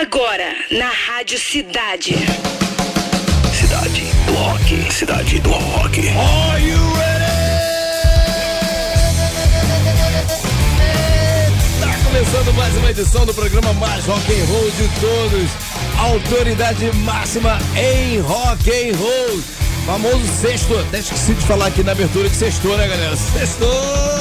Agora, na Rádio Cidade. Cidade do Rock. Cidade do Rock. Are you ready? Tá começando mais uma edição do programa mais rock and roll de todos. Autoridade máxima em rock and roll. Famoso sexto. Até esqueci de falar aqui na abertura que sextou, né, galera? Sextou!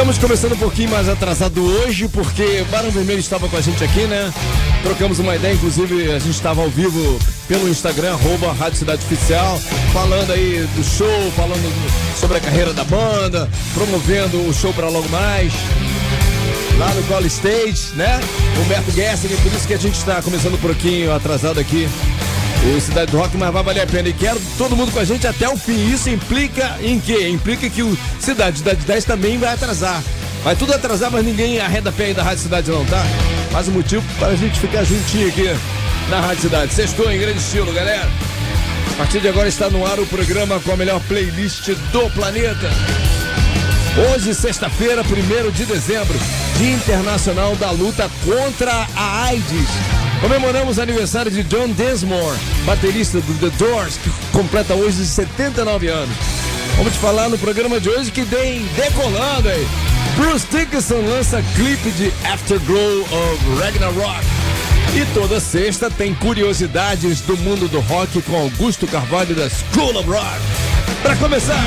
Estamos começando um pouquinho mais atrasado hoje, porque Barão Vermelho estava com a gente aqui, né? Trocamos uma ideia, inclusive a gente estava ao vivo pelo Instagram, arroba Rádio Cidade Oficial, falando aí do show, falando sobre a carreira da banda, promovendo o show para logo mais. Lá no Call Stage, né? Humberto Gessing, por isso que a gente está começando um pouquinho atrasado aqui o Cidade do Rock, mas vai valer a pena. E quero todo mundo com a gente até o fim. Isso implica em quê? Implica que o Cidade, Cidade 10 também vai atrasar. Vai tudo atrasar, mas ninguém arreda pé aí da Rádio Cidade não, tá? Mais um motivo para a gente ficar juntinho aqui na Rádio Cidade. Sextou em grande estilo, galera. A partir de agora está no ar o programa com a melhor playlist do planeta. Hoje, sexta-feira, 1 de dezembro, Dia Internacional da Luta contra a AIDS. Comemoramos aniversário de John Densmore, baterista do The Doors, que completa hoje 79 anos. Vamos te falar no programa de hoje que vem decolando aí. Bruce Dickinson lança clipe de Afterglow of Ragnarok. E toda sexta tem curiosidades do mundo do rock com Augusto Carvalho da School of Rock. Para começar,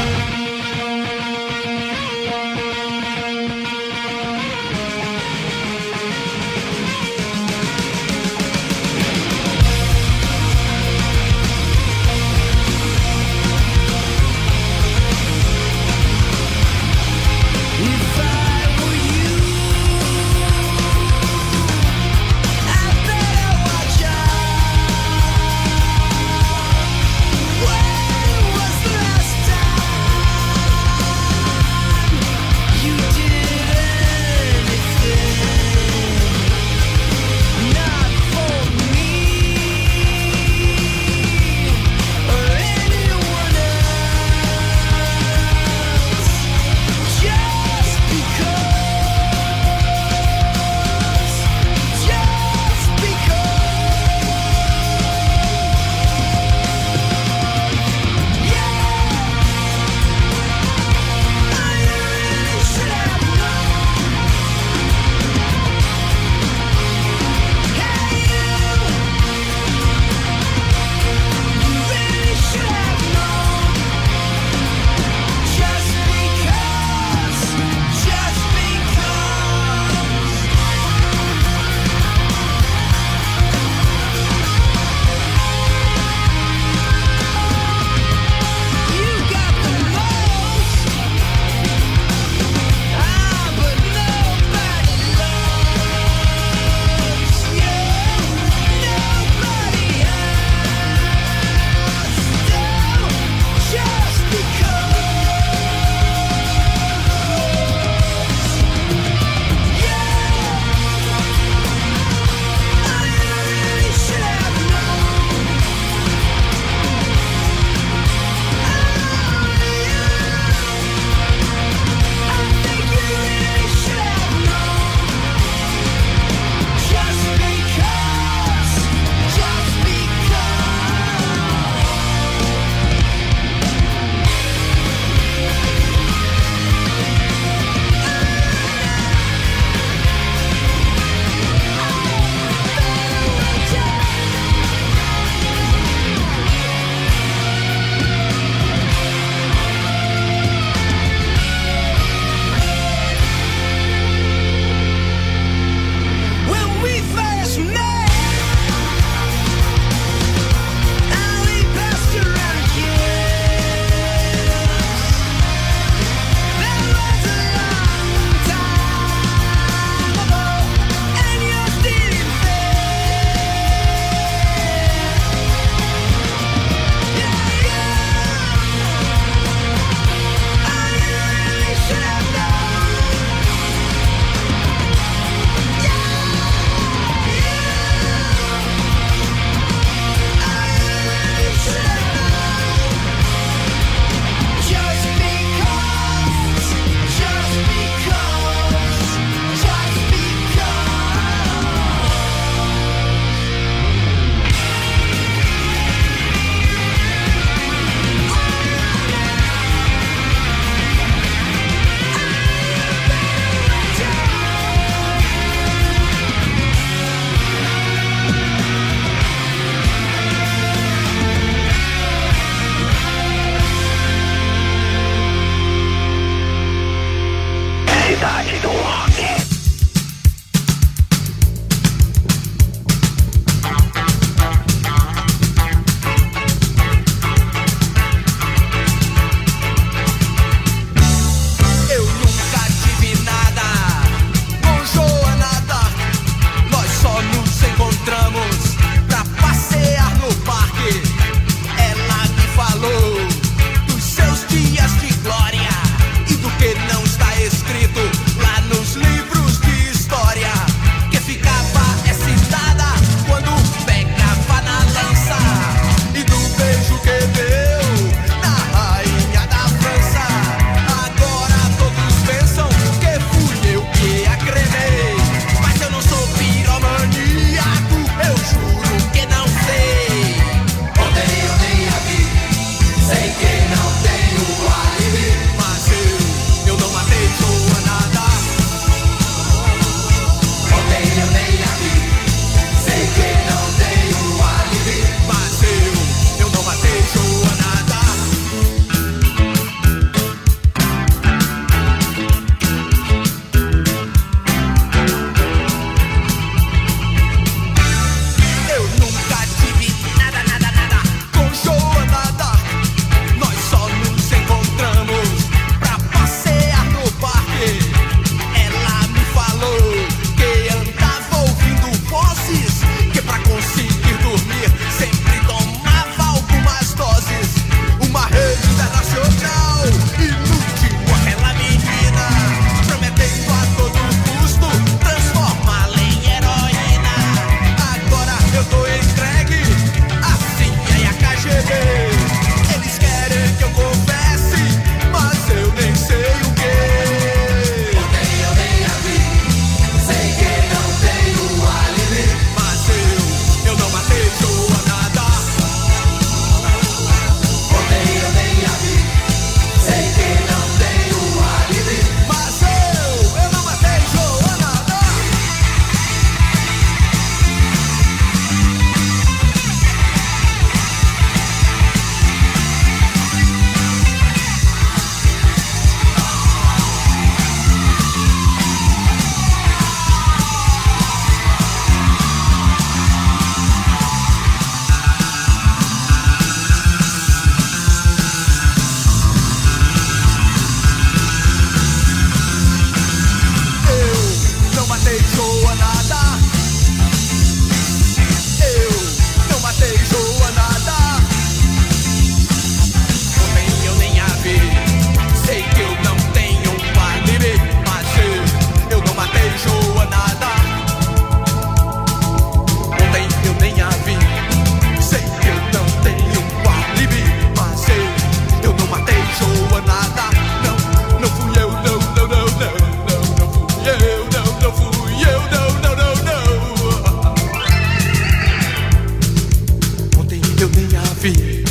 eu nem havia.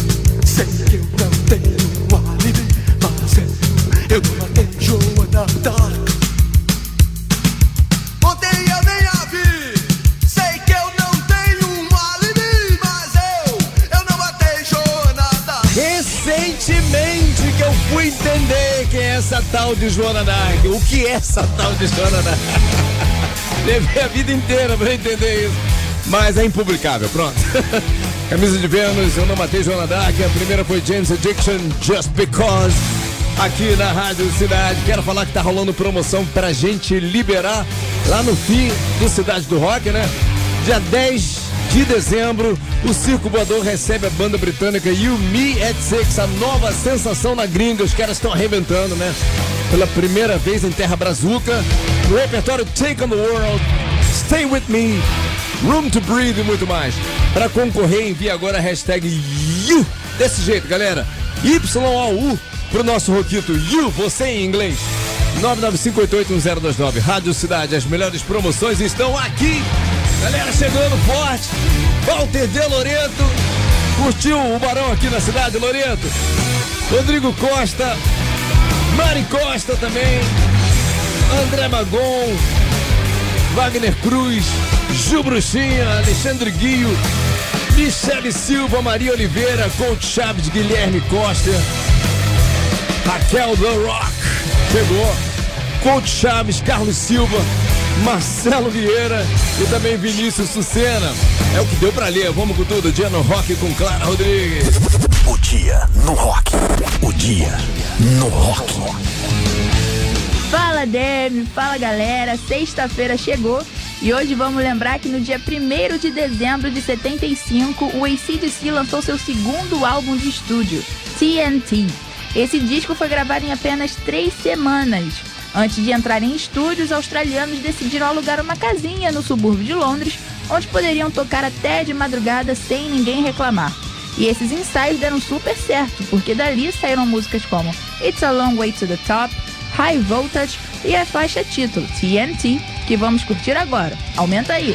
Sei que eu não tenho um alibi, mas eu, eu não matei Joana Dark. Recentemente que eu fui entender quem é essa tal de Joana Dark. O que é essa tal de Joana Levei a vida inteira pra entender isso. Mas é impublicável, pronto. Camisa de Vênus, eu não matei Joana Dark. A primeira foi James Addiction, Just Because. Aqui na Rádio Cidade. Quero falar que tá rolando promoção pra gente liberar lá no fim do Cidade do Rock, né? Dia 10 de dezembro, o Circo Voador recebe a banda britânica You Me at Six, a nova sensação na gringa. Os caras estão arrebentando, né? Pela primeira vez em Terra Brazuca. No repertório Take on the World, Stay With Me, Room to Breathe e muito mais. Para concorrer, envie agora a hashtag YOU. Desse jeito, galera. Y-O-U pro nosso Roquito. You, você em inglês. 995881029. Rádio Cidade, as melhores promoções estão aqui. Galera chegando forte. Walter de Loreto. Curtiu o Barão aqui na cidade, Loreto? Rodrigo Costa. Mari Costa também. André Magon. Wagner Cruz. Gil Bruxinha. Alexandre Guio. Michele Silva. Maria Oliveira. Coach Chaves. Guilherme Costa. Raquel The Rock. Chegou. Coach Chaves. Carlos Silva. Marcelo Vieira e também Vinícius Sucena. É o que deu pra ler. Vamos com tudo. Dia no rock com Clara Rodrigues. O dia no rock. O dia no rock. Fala Demi, fala galera, sexta-feira chegou e hoje vamos lembrar que no dia 1 de dezembro de 75 o ACDC lançou seu segundo álbum de estúdio, TNT. Esse disco foi gravado em apenas três semanas. Antes de entrar em estúdios, os australianos decidiram alugar uma casinha no subúrbio de Londres, onde poderiam tocar até de madrugada sem ninguém reclamar. E esses ensaios deram super certo, porque dali saíram músicas como It's a Long Way to the Top, High Voltage e a faixa título TNT, que vamos curtir agora. Aumenta aí!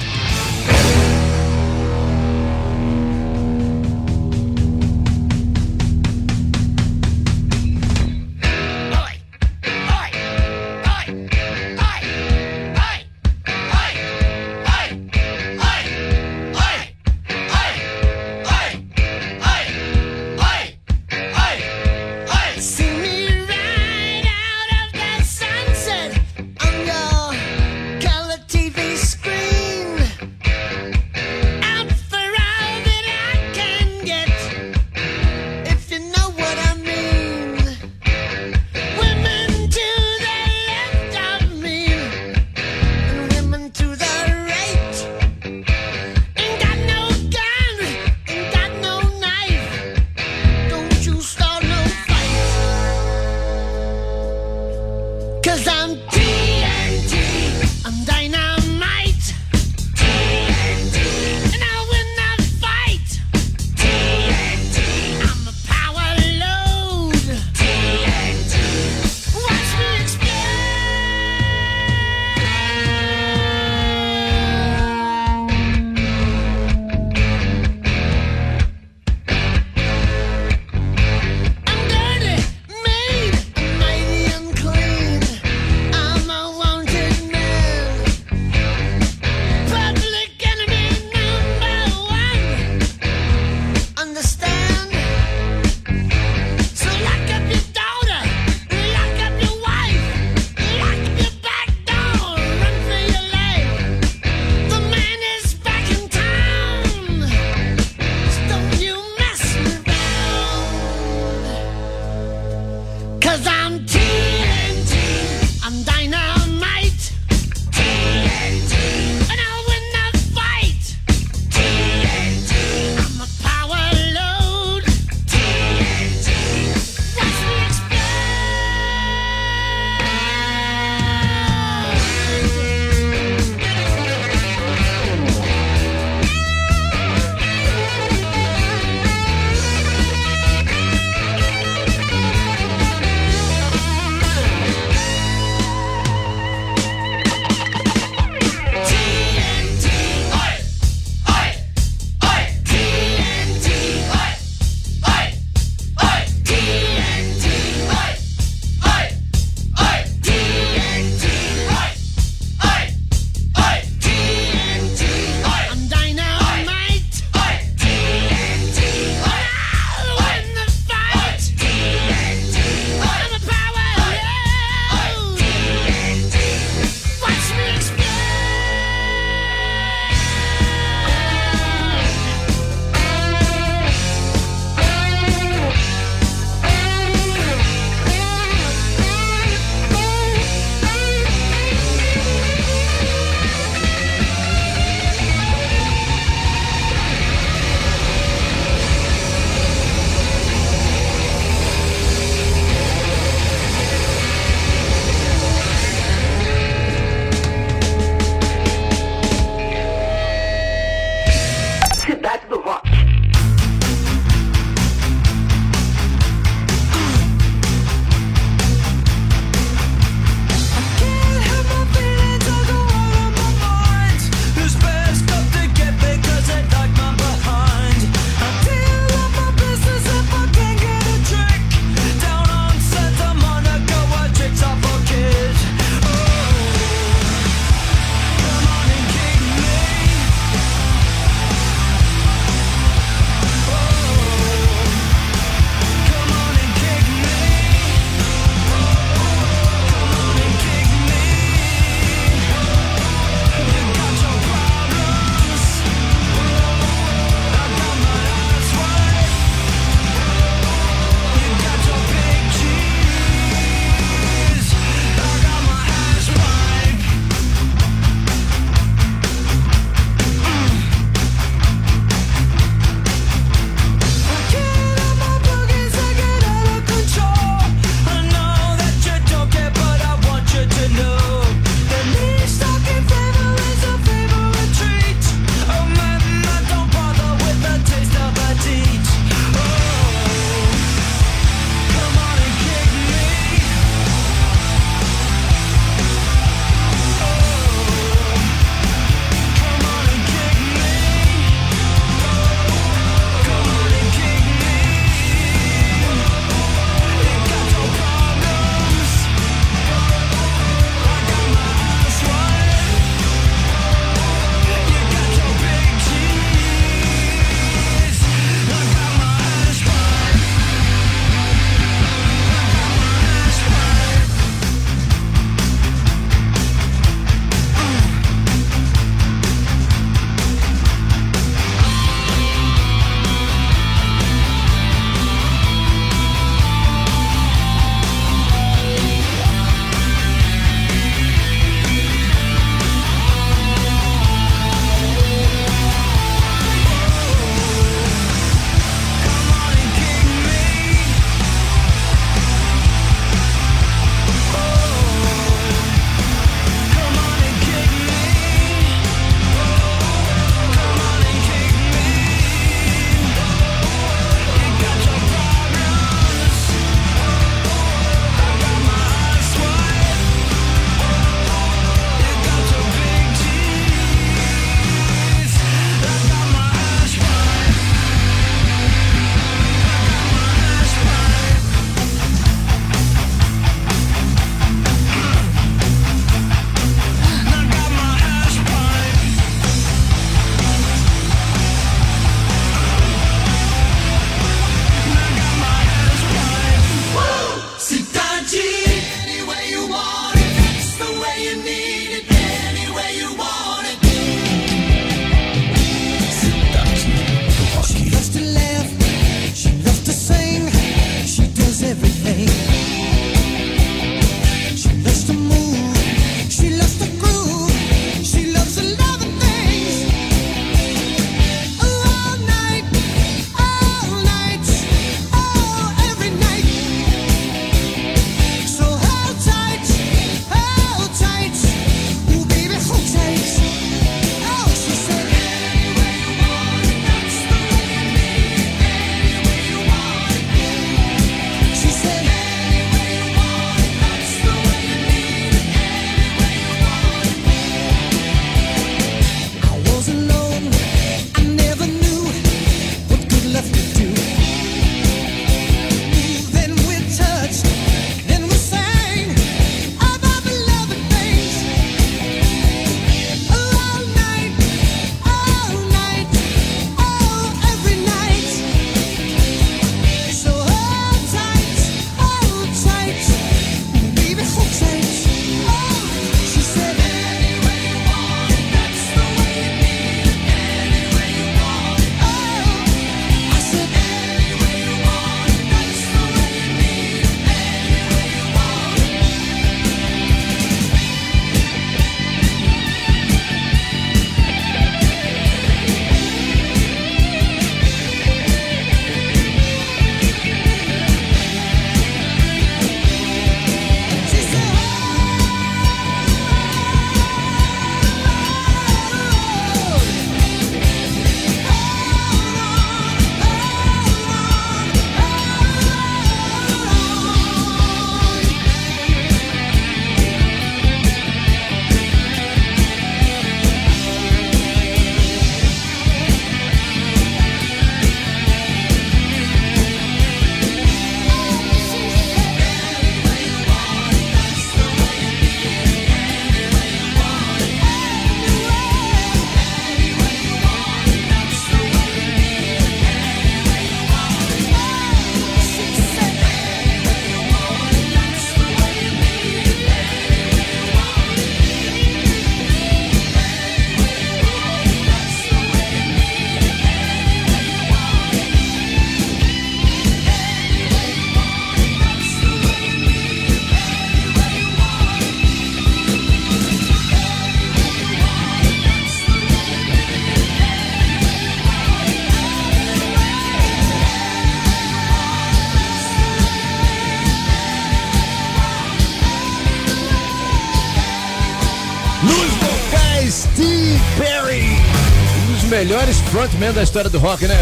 Frontmen da história do rock, né?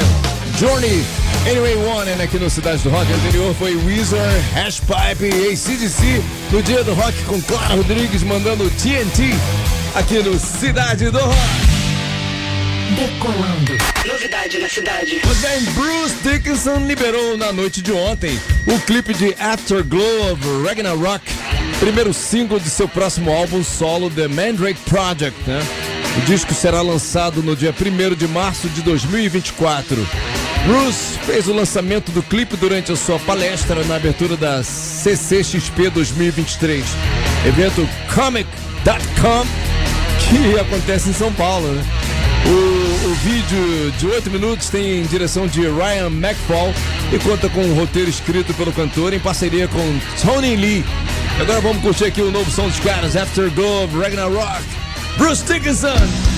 Journey, Anyway One, né, aqui no Cidade do Rock. O anterior foi Weezer, Hashpipe e ACDC no dia do rock com Clara Rodrigues mandando TNT aqui no Cidade do Rock. Novidade na cidade. Mas bem, Bruce Dickinson liberou na noite de ontem o clipe de Afterglow of Ragnarok, primeiro single de seu próximo álbum solo, The Mandrake Project, né? O disco será lançado no dia 1 de março de 2024. Bruce fez o lançamento do clipe durante a sua palestra na abertura da CCXP 2023, evento Comic.com que acontece em São Paulo, né? O, o vídeo de 8 minutos tem direção de Ryan McFall e conta com um roteiro escrito pelo cantor em parceria com Tony Lee. Agora vamos curtir aqui o novo som dos caras, Afterglow of Ragnarok, Bruce Dickinson.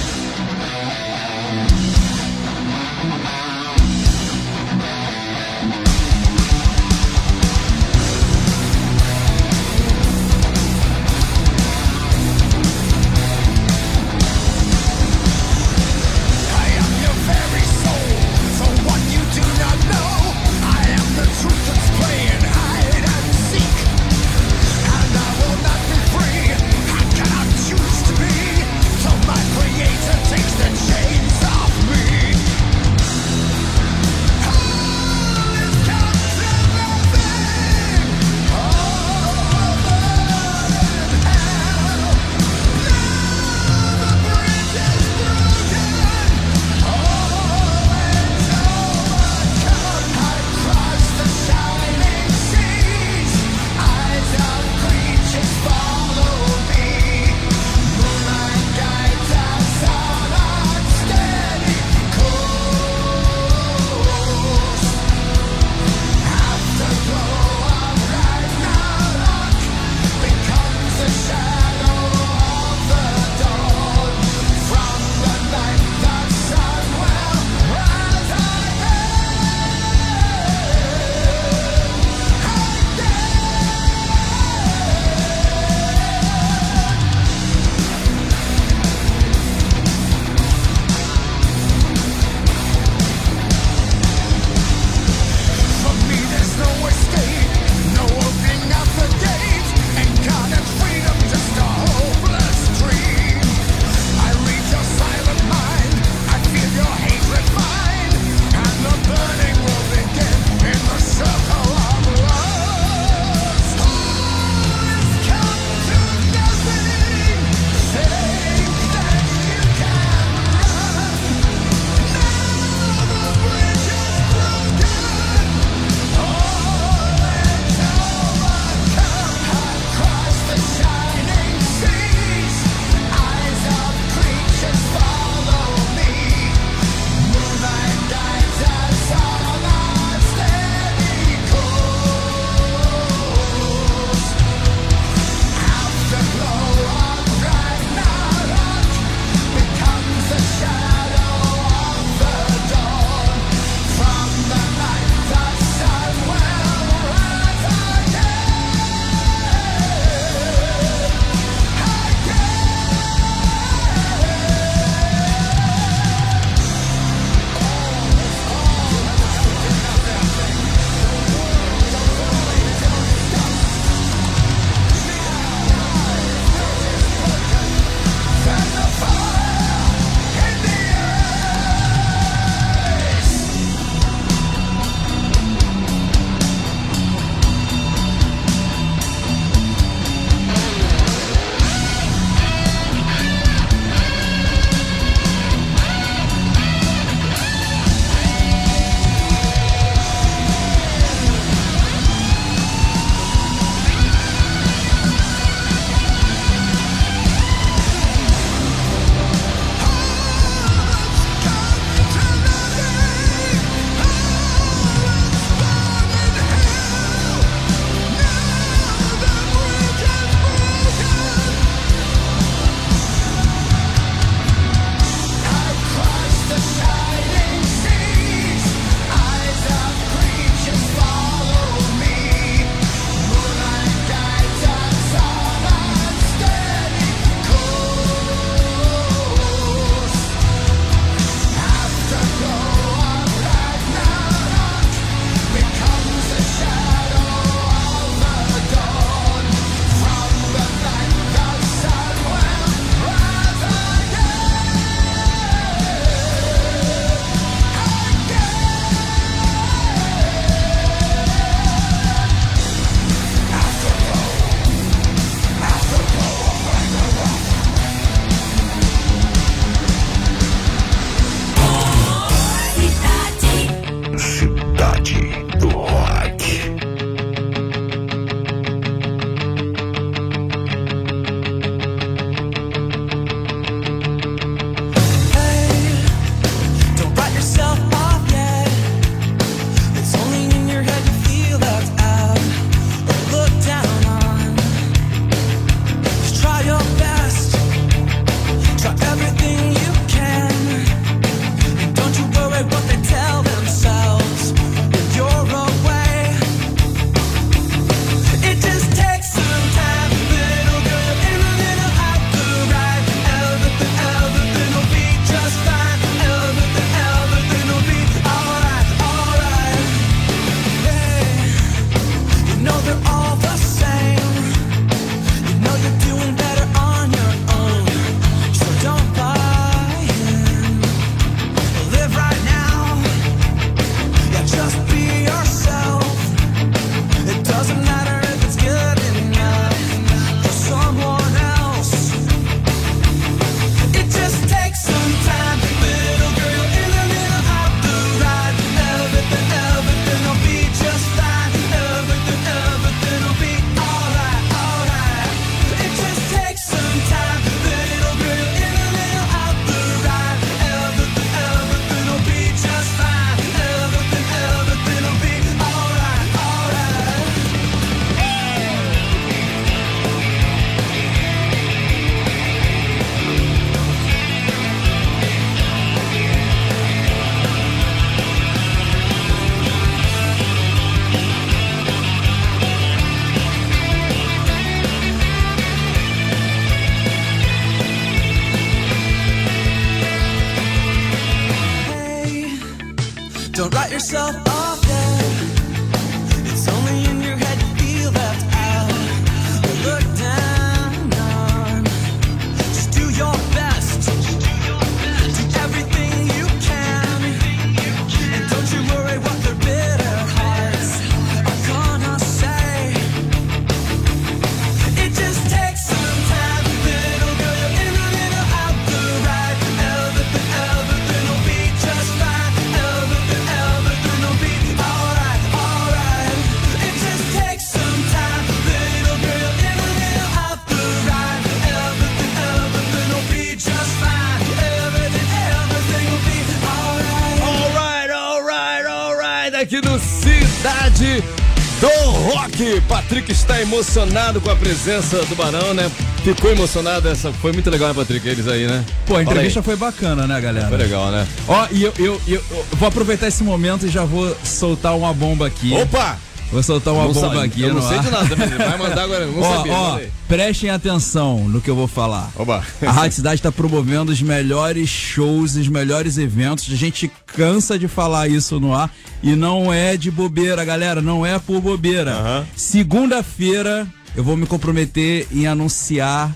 Está emocionado com a presença do Barão, né? Ficou emocionado. Essa foi muito legal, né, Patrick? Eles aí, né? Pô, a entrevista foi bacana, né, galera? Foi legal, né? Ó, e eu, eu, eu, eu vou aproveitar esse momento e já vou soltar uma bomba aqui. Opa! Vou soltar uma Não bomba sabe- aqui eu não sei ar. de nada, vai mandar agora. Não ó, sabia. ó, prestem atenção no que eu vou falar. Oba. A Rádio Cidade está promovendo os melhores shows, os melhores eventos. A gente cansa de falar isso no ar e não é de bobeira, galera. Não é por bobeira. Aham. Segunda-feira eu vou me comprometer em anunciar.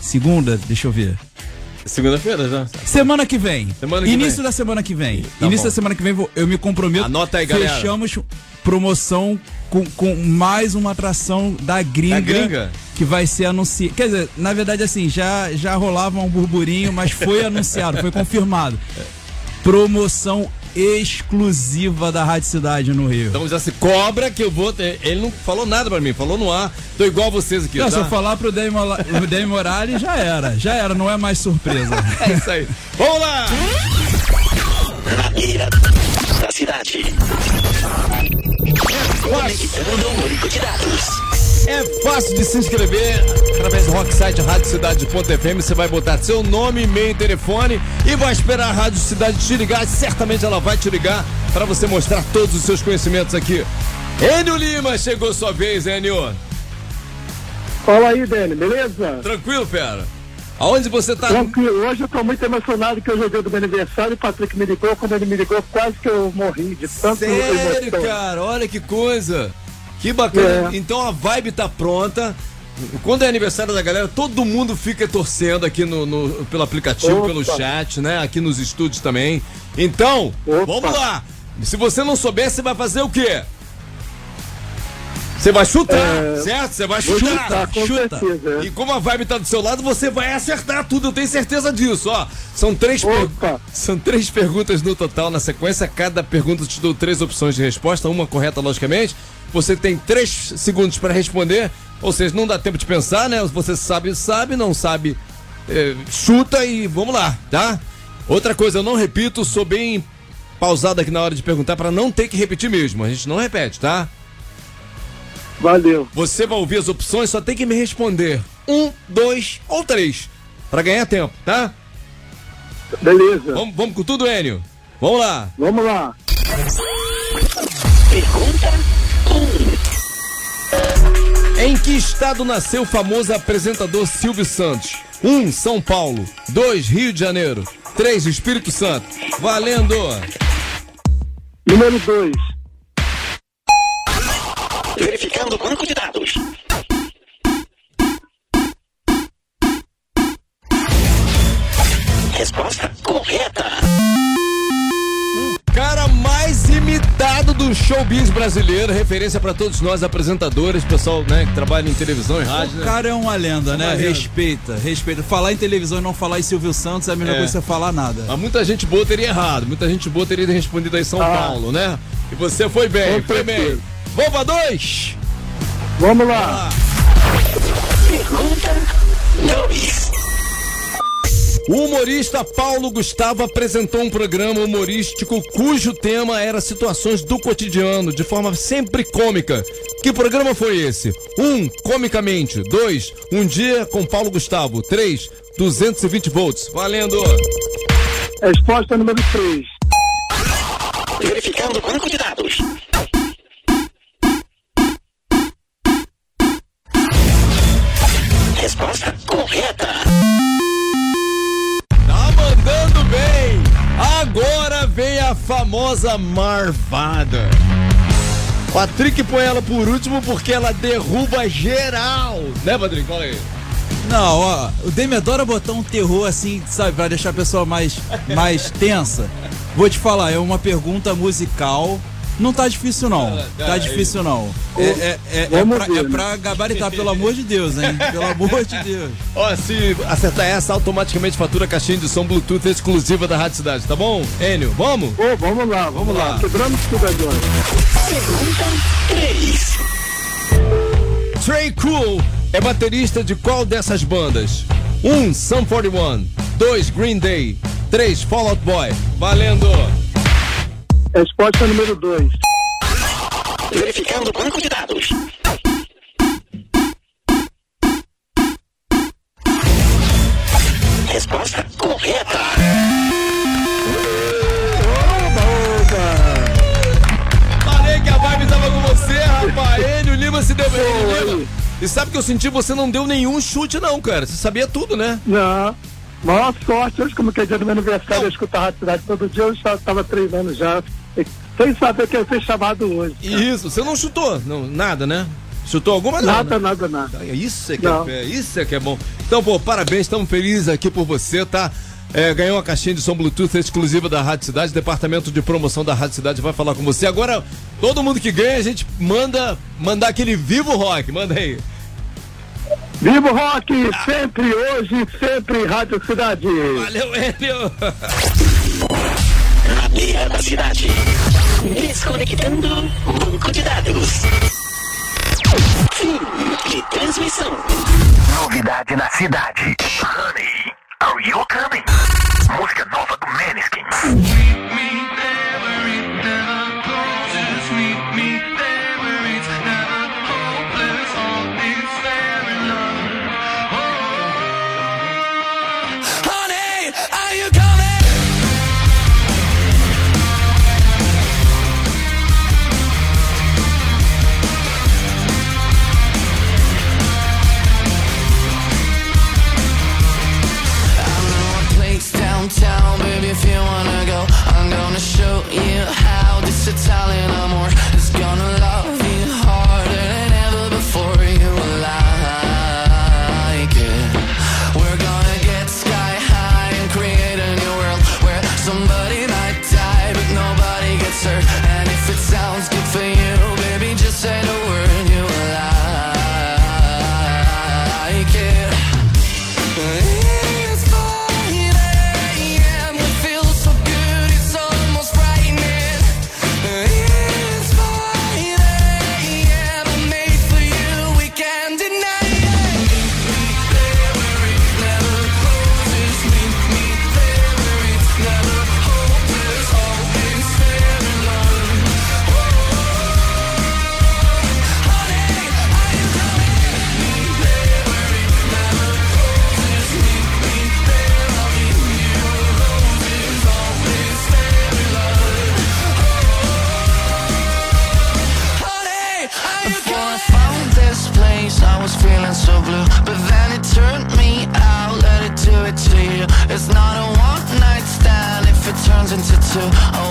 Segunda, deixa eu ver. Segunda-feira já. Semana que vem. Semana que Início vem. da semana que vem. Tá Início bom. da semana que vem eu me comprometo. Anota aí, galera. Fechamos promoção com, com mais uma atração da gringa. Da gringa? Que vai ser anunciada. Quer dizer, na verdade, assim, já, já rolava um burburinho, mas foi anunciado, foi confirmado. Promoção exclusiva da Rádio Cidade no Rio. Então já se cobra que eu vou ter. Ele não falou nada pra mim, falou no ar. Tô igual vocês aqui, Não, se tá? eu falar pro Demi o Demi Morales, já era. Já era, não é mais surpresa. É isso aí. Vamos lá! Na mira da cidade. Conectando o único de dados. É fácil de se inscrever através do Rocksite Rádio Cidade.fm. Você vai botar seu nome, e-mail e telefone e vai esperar a Rádio Cidade te ligar. E certamente ela vai te ligar para você mostrar todos os seus conhecimentos aqui. Enio Lima, chegou sua vez, Enio. Fala aí, Dani, beleza? Tranquilo, fera? Aonde você tá? Tranquilo, hoje eu tô muito emocionado que eu joguei do meu aniversário, o Patrick me ligou, quando ele me ligou, quase que eu morri de tanto Sério, emoção. cara? Olha que coisa. Que bacana. É. Então a vibe tá pronta. Quando é aniversário da galera, todo mundo fica torcendo aqui no, no- pelo aplicativo, Opa. pelo chat, né? Aqui nos estúdios também. Então, Opa. vamos lá. Se você não souber, você vai fazer o quê? Você vai chutar, É, certo? Você vai Vou chutar. chutar, com chuta. certeza. E como a vibe tá do seu lado, você vai acertar tudo, eu tenho certeza disso, ó. São três, per-. São três perguntas no total na sequência. Cada pergunta eu te dou três opções de resposta, uma correta, logicamente. Você tem três segundos para responder, ou seja, não dá tempo de pensar, né? Você sabe, sabe, não sabe, eh, chuta e vamos lá, tá? Outra coisa, eu não repito, sou bem pausado aqui na hora de perguntar para não ter que repetir mesmo. A gente não repete, tá? Valeu. Você vai ouvir as opções, só tem que me responder um, dois ou três. Pra ganhar tempo, tá? Beleza, Vamos, vamos com tudo, Enio? Vamos lá. vamos lá. Pergunta Em que estado nasceu o famoso apresentador Silvio Santos? 1. Um, São Paulo. 2. Rio de Janeiro. 3. Espírito Santo. Valendo! Número 2. Verificando o banco de dados. Resposta correta. Cara mais imitado do showbiz brasileiro, referência pra todos nós apresentadores, pessoal, né, que trabalha em televisão e rádio, O né? cara é uma lenda, né? Uma lenda. Respeita, respeita. Falar em televisão e não falar em Silvio Santos é a melhor É. coisa que você falar nada. Mas muita gente boa teria errado, muita gente boa teria respondido aí São Ah. Paulo, né? E você foi bem, foi bem. Pra dois? Vamos lá. Pergunta 2. O humorista Paulo Gustavo apresentou um programa humorístico cujo tema era situações do cotidiano, de forma sempre cômica. Que programa foi esse? 1. Um, comicamente. 2. Um dia com Paulo Gustavo. 3. 220 volts. Valendo! Resposta número 3. Verificando o banco de dados. Resposta correta. Tá mandando bem! Agora vem a famosa marvada. Patrick põe ela por último porque ela derruba geral. Né, Patrick? Fala aí. Não, ó, o Demi adora botar um terror assim, sabe, pra deixar a pessoa mais, mais tensa. Vou te falar, é uma pergunta musical. Não tá difícil, não. Tá difícil, não. É, é, é, é, Vamos pra, é né? pra gabaritar, pelo amor de Deus, hein? Pelo amor de Deus. Ó, se acertar essa, automaticamente fatura a caixinha de som Bluetooth exclusiva da Rádio Cidade, tá bom? Enio, vamos? Ô, vamos lá, vamos, lá. lá. Quebramos tudo agora. Trey Cool é baterista de qual dessas bandas? 1. Um, Sum 41 2. Green Day 3. Fall Out Boy Valendo! Resposta número 2. Verificando o banco de dados. Resposta correta. Falei que a vibe tava com você, rapaz! Enio Lima se deu bem, Lima. E sabe que eu senti você não deu nenhum chute não, cara. Você sabia tudo, né? Não. Maior sorte, hoje como que é dia do meu aniversário, eu escuto a Rádio Cidade todo dia, eu já estava treinando já. Sem saber que eu ia ser chamado hoje. Isso, você não chutou, não, nada, né? Chutou alguma não, Nada, né? nada, nada. Ah, Isso é que Não. é, isso é que é bom. Então, pô, parabéns, estamos felizes aqui por você, tá? É, ganhou uma caixinha de som Bluetooth exclusiva da Rádio Cidade, departamento de promoção da Rádio Cidade vai falar com você. Agora, todo mundo que ganha, a gente manda mandar aquele vivo rock, manda aí. Viva o rock, sempre, hoje, sempre, Rádio Cidade. Valeu, Enio! Cidade. Desconectando banco de dados. Fim de transmissão. Novidade na cidade. Honey, are you coming? Música nova do Maneskin. to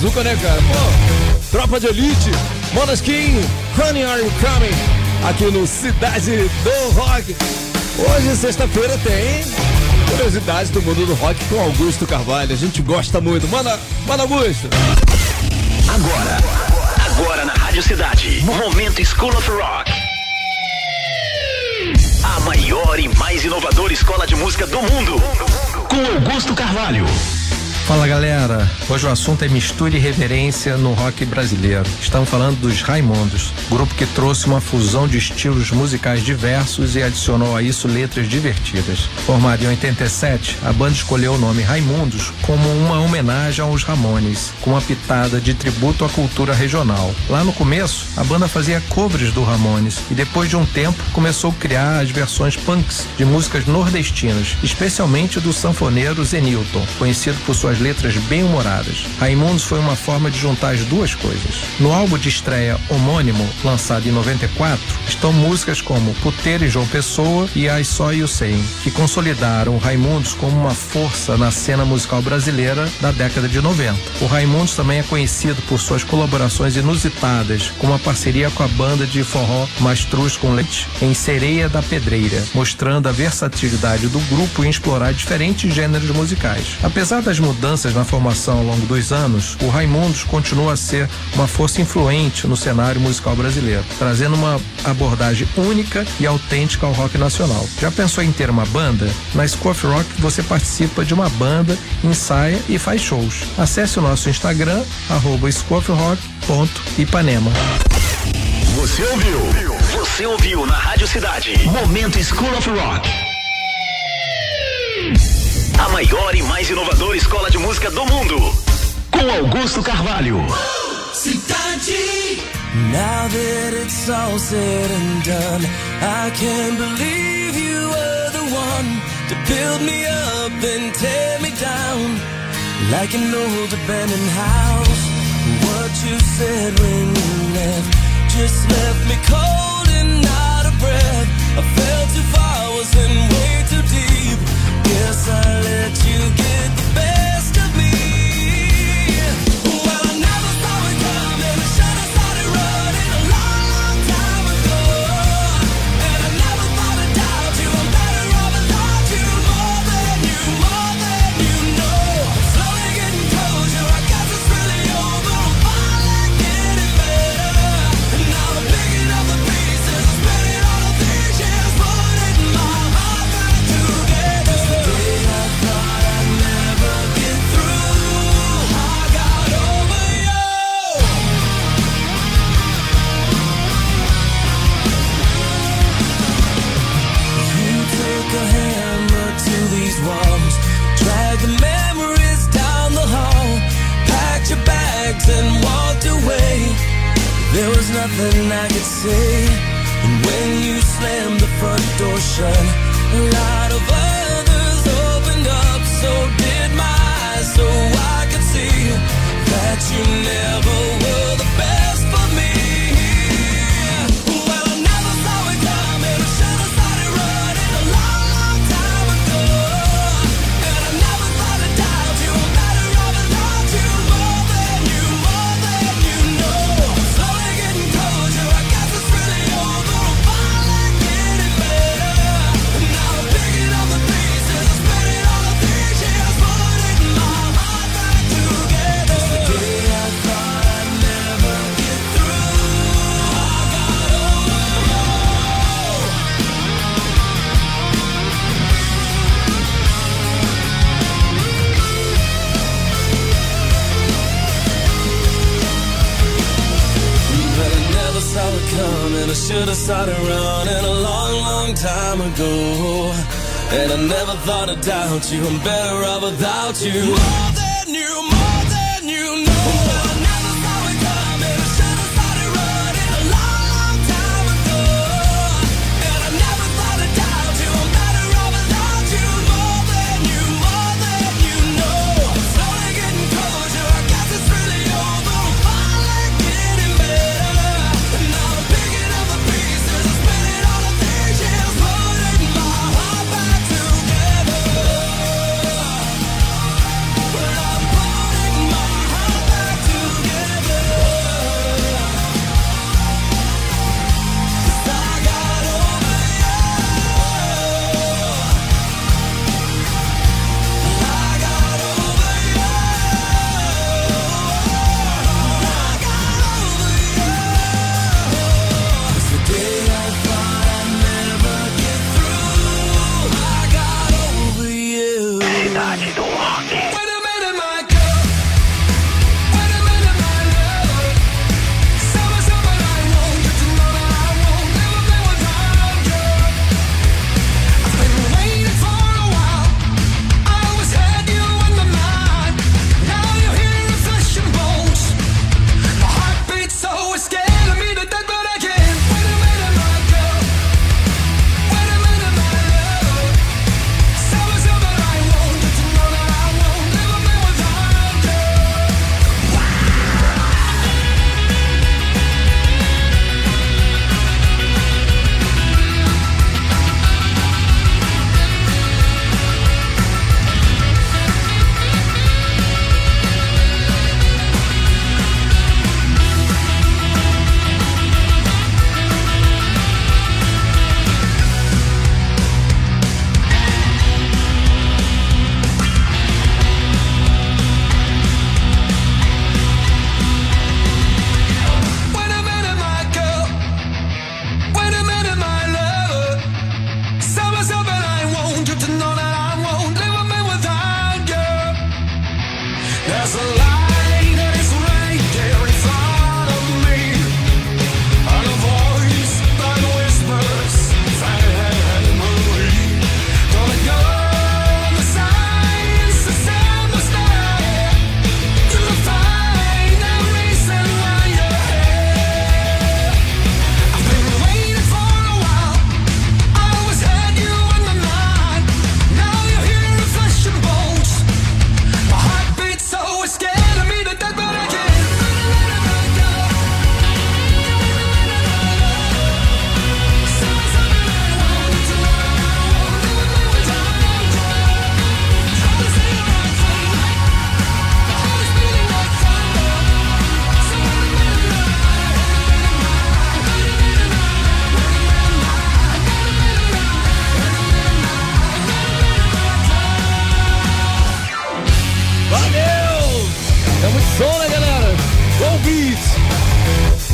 brazuca, né, cara? Pô, Tropa de Elite, Monaskin, Honey Are You Coming? Aqui no Cidade do Rock. Hoje, sexta-feira, tem curiosidades do mundo do rock com Augusto Carvalho. A gente gosta muito. Manda, manda Augusto. Agora, agora na Rádio Cidade, Momento School of Rock. A maior e mais inovadora escola de música do mundo. Com Augusto Carvalho. Fala galera, hoje o assunto é mistura e reverência no rock brasileiro. Estamos falando dos Raimundos, grupo que trouxe uma fusão de estilos musicais diversos e adicionou a isso letras divertidas. Formado em 87, a banda escolheu o nome Raimundos como uma homenagem aos Ramones, com uma pitada de tributo à cultura regional. Lá no começo, a banda fazia covers do Ramones e depois de um tempo começou a criar as versões punks de músicas nordestinas, especialmente do sanfoneiro Zenilton, conhecido por suas letras bem humoradas. Raimundos foi uma forma de juntar as duas coisas. No álbum de estreia homônimo, lançado em 94, estão músicas como Puteiro e João Pessoa e I Saw You Saying, que consolidaram o Raimundos como uma força na cena musical brasileira da década de 90. O Raimundos também é conhecido por suas colaborações inusitadas, como a parceria com a banda de forró Mastruz com Leite em Sereia da Pedreira, mostrando a versatilidade do grupo em explorar diferentes gêneros musicais. Apesar das mudanças na formação ao longo dos anos, o Raimundos continua a ser uma força influente no cenário musical brasileiro, trazendo uma abordagem única e autêntica ao rock nacional. Já pensou em ter uma banda? Na Scoff Rock você participa de uma banda, ensaia e faz shows. Acesse o nosso Instagram, arroba scoffrock.ipanema. Você ouviu? Você ouviu na Rádio Cidade. Momento School of Rock. A maior e mais inovadora escola de música do mundo. Com Augusto Carvalho. Cidade. Now that it's all said and done, I can't believe you were the one to build me up and tear me down like an old abandoned house. What you said when you left just left me cold and out of breath. I fell too far, was in way too deep. Guess I let you get the best coming. I should have started running a long, long time ago. And I never thought I'd doubt you. I'm better off without you,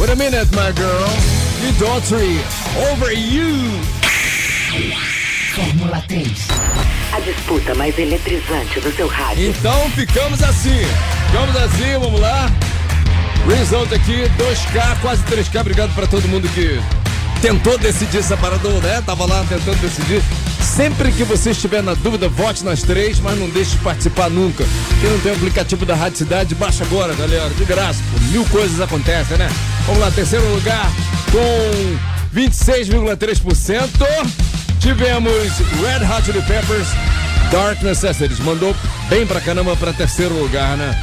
Wait a minute, my girl. You Daughtry, over you. Fórmula 3. A disputa mais eletrizante do seu rádio. Então ficamos assim. Ficamos assim, vamos lá. Result aqui, 2K, quase 3K. Obrigado pra todo mundo que tentou decidir separador, né? Tava lá tentando decidir. Sempre que você estiver na dúvida, vote nas três, mas não deixe de participar nunca. Quem não tem o aplicativo da Rádio Cidade, baixa agora, galera. De graça. Mil coisas acontecem, né? Vamos lá, terceiro lugar com 26,3%. Tivemos Red Hot Chili Peppers, Dark Necessities. Mandou bem pra caramba pra terceiro lugar, né?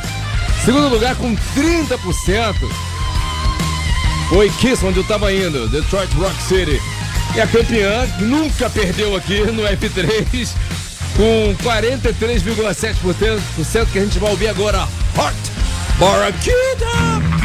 Segundo lugar com 30%. Foi Kiss, onde eu tava indo, Detroit Rock City. E a campeã nunca perdeu aqui no F3, com 43,7%, que a gente vai ouvir agora. Hot Barracuda!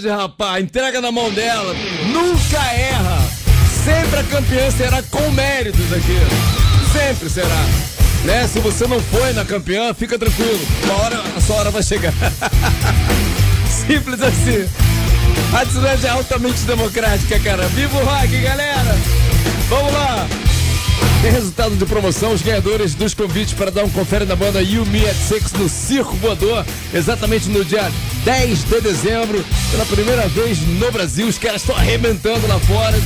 Audi, rapaz, entrega na mão dela. Nunca erra. Sempre a campeã será com méritos aqui. Sempre será. Né? Se você não foi na campeã, fica tranquilo. Uma hora, a sua hora vai chegar. Simples assim. A cidade é altamente democrática, cara. Viva o rock, galera! Vamos lá! Tem resultado de promoção, os ganhadores dos convites para dar um confere na banda You Me at Six no Circo Voador, exatamente no dia 10 de dezembro, pela primeira vez no Brasil. Os caras estão arrebentando lá fora.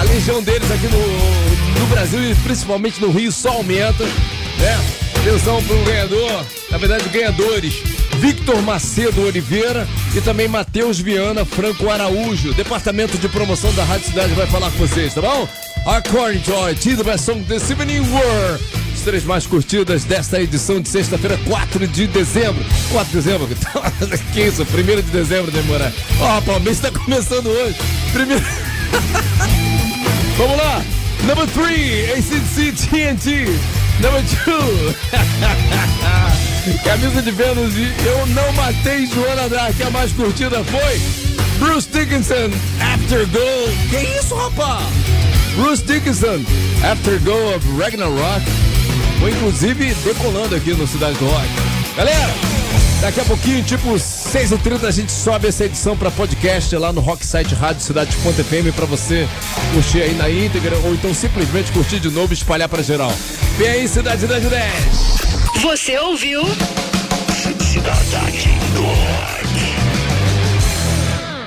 A legião deles aqui no, no Brasil e principalmente no Rio só aumenta, né? Atenção pro ganhador, na verdade ganhadores, Victor Macedo Oliveira e também Matheus Viana Franco Araújo. Departamento de promoção da Rádio Cidade vai falar com vocês, tá bom? According IT, the best song this evening were as três mais curtidas desta edição de sexta-feira, 4 de dezembro. 4 de dezembro, que isso, 1 de dezembro, demora. Ó, rapaz, o mês tá começando hoje. Primeiro. Vamos lá! Number 3, ACDC TNT. Number 2, Camisa de Vênus e Eu Não Matei Joana Dark. A mais curtida foi Bruce Dickinson, Afterglow. Que isso, rapaz? Bruce Dickinson, Afterglow of Ragnarok. Foi inclusive decolando aqui no Cidade do Rock. Galera, Daqui a pouquinho, tipo 6h30, a gente sobe essa edição para podcast lá no Rocksite Rádio Cidade.fm para você curtir aí na íntegra ou então simplesmente curtir de novo e espalhar para geral. Vem aí, Cidade 10 10. Você ouviu? Cidade do Rock.